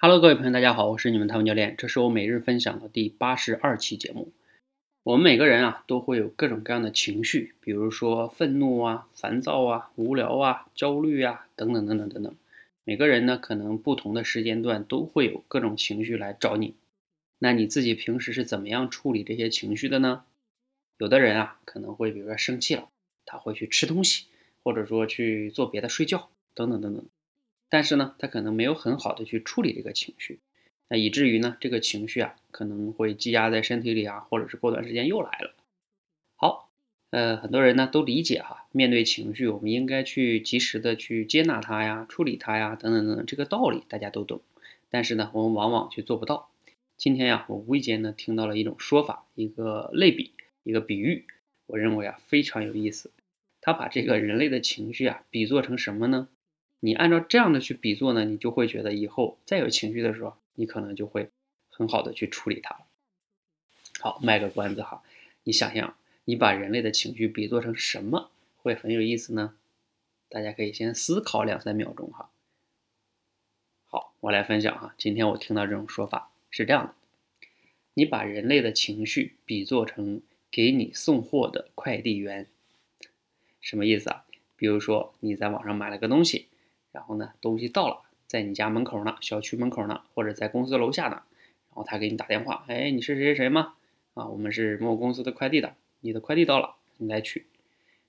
Hello，各位朋友，大家好，我是你们汤姆教练，这是我每日分享的第八十二期节目。我们每个人啊，都会有各种各样的情绪，比如说愤怒啊、烦躁啊、无聊啊、焦虑啊，等等等等等等。每个人呢，可能不同的时间段都会有各种情绪来找你。那你自己平时是怎么样处理这些情绪的呢？有的人啊，可能会比如说生气了，他会去吃东西，或者说去做别的、睡觉等等等等。但是呢，他可能没有很好的去处理这个情绪，那以至于呢，这个情绪啊可能会积压在身体里啊，或者是过段时间又来了。好，呃，很多人呢都理解哈，面对情绪，我们应该去及时的去接纳它呀，处理它呀，等等等等，这个道理大家都懂。但是呢，我们往往却做不到。今天呀，我无意间呢听到了一种说法，一个类比，一个比喻，我认为啊非常有意思。他把这个人类的情绪啊比作成什么呢？你按照这样的去比作呢，你就会觉得以后再有情绪的时候，你可能就会很好的去处理它。好，卖个关子哈，你想想，你把人类的情绪比作成什么会很有意思呢？大家可以先思考两三秒钟哈。好，我来分享哈，今天我听到这种说法是这样的：你把人类的情绪比作成给你送货的快递员，什么意思啊？比如说你在网上买了个东西。然后呢，东西到了，在你家门口呢，小区门口呢，或者在公司楼下呢，然后他给你打电话，哎，你是谁谁谁吗？啊，我们是某公司的快递的，你的快递到了，你来取。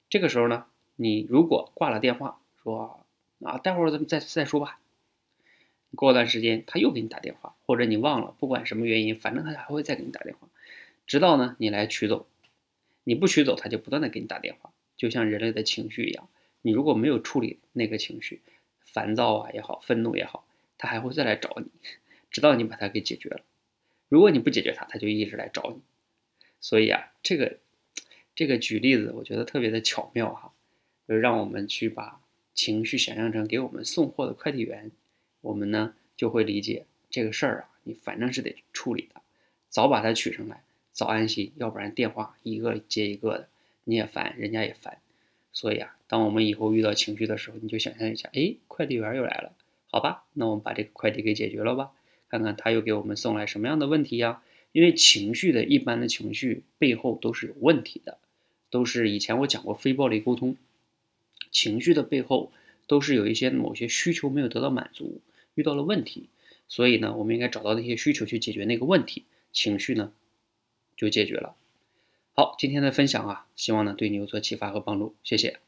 这个时候呢，你如果挂了电话，说啊，待会儿咱们再再说吧。过段时间他又给你打电话，或者你忘了，不管什么原因，反正他还会再给你打电话，直到呢你来取走。你不取走，他就不断的给你打电话，就像人类的情绪一样，你如果没有处理那个情绪。烦躁啊也好，愤怒也好，他还会再来找你，直到你把他给解决了。如果你不解决他，他就一直来找你。所以啊，这个这个举例子，我觉得特别的巧妙哈，就让我们去把情绪想象成给我们送货的快递员，我们呢就会理解这个事儿啊，你反正是得处理的，早把它取上来，早安心，要不然电话一个接一个的，你也烦，人家也烦。所以啊，当我们以后遇到情绪的时候，你就想象一下，哎，快递员又来了，好吧，那我们把这个快递给解决了吧，看看他又给我们送来什么样的问题呀？因为情绪的一般的情绪背后都是有问题的，都是以前我讲过非暴力沟通，情绪的背后都是有一些某些需求没有得到满足，遇到了问题，所以呢，我们应该找到那些需求去解决那个问题，情绪呢就解决了。好，今天的分享啊，希望呢对你有所启发和帮助，谢谢。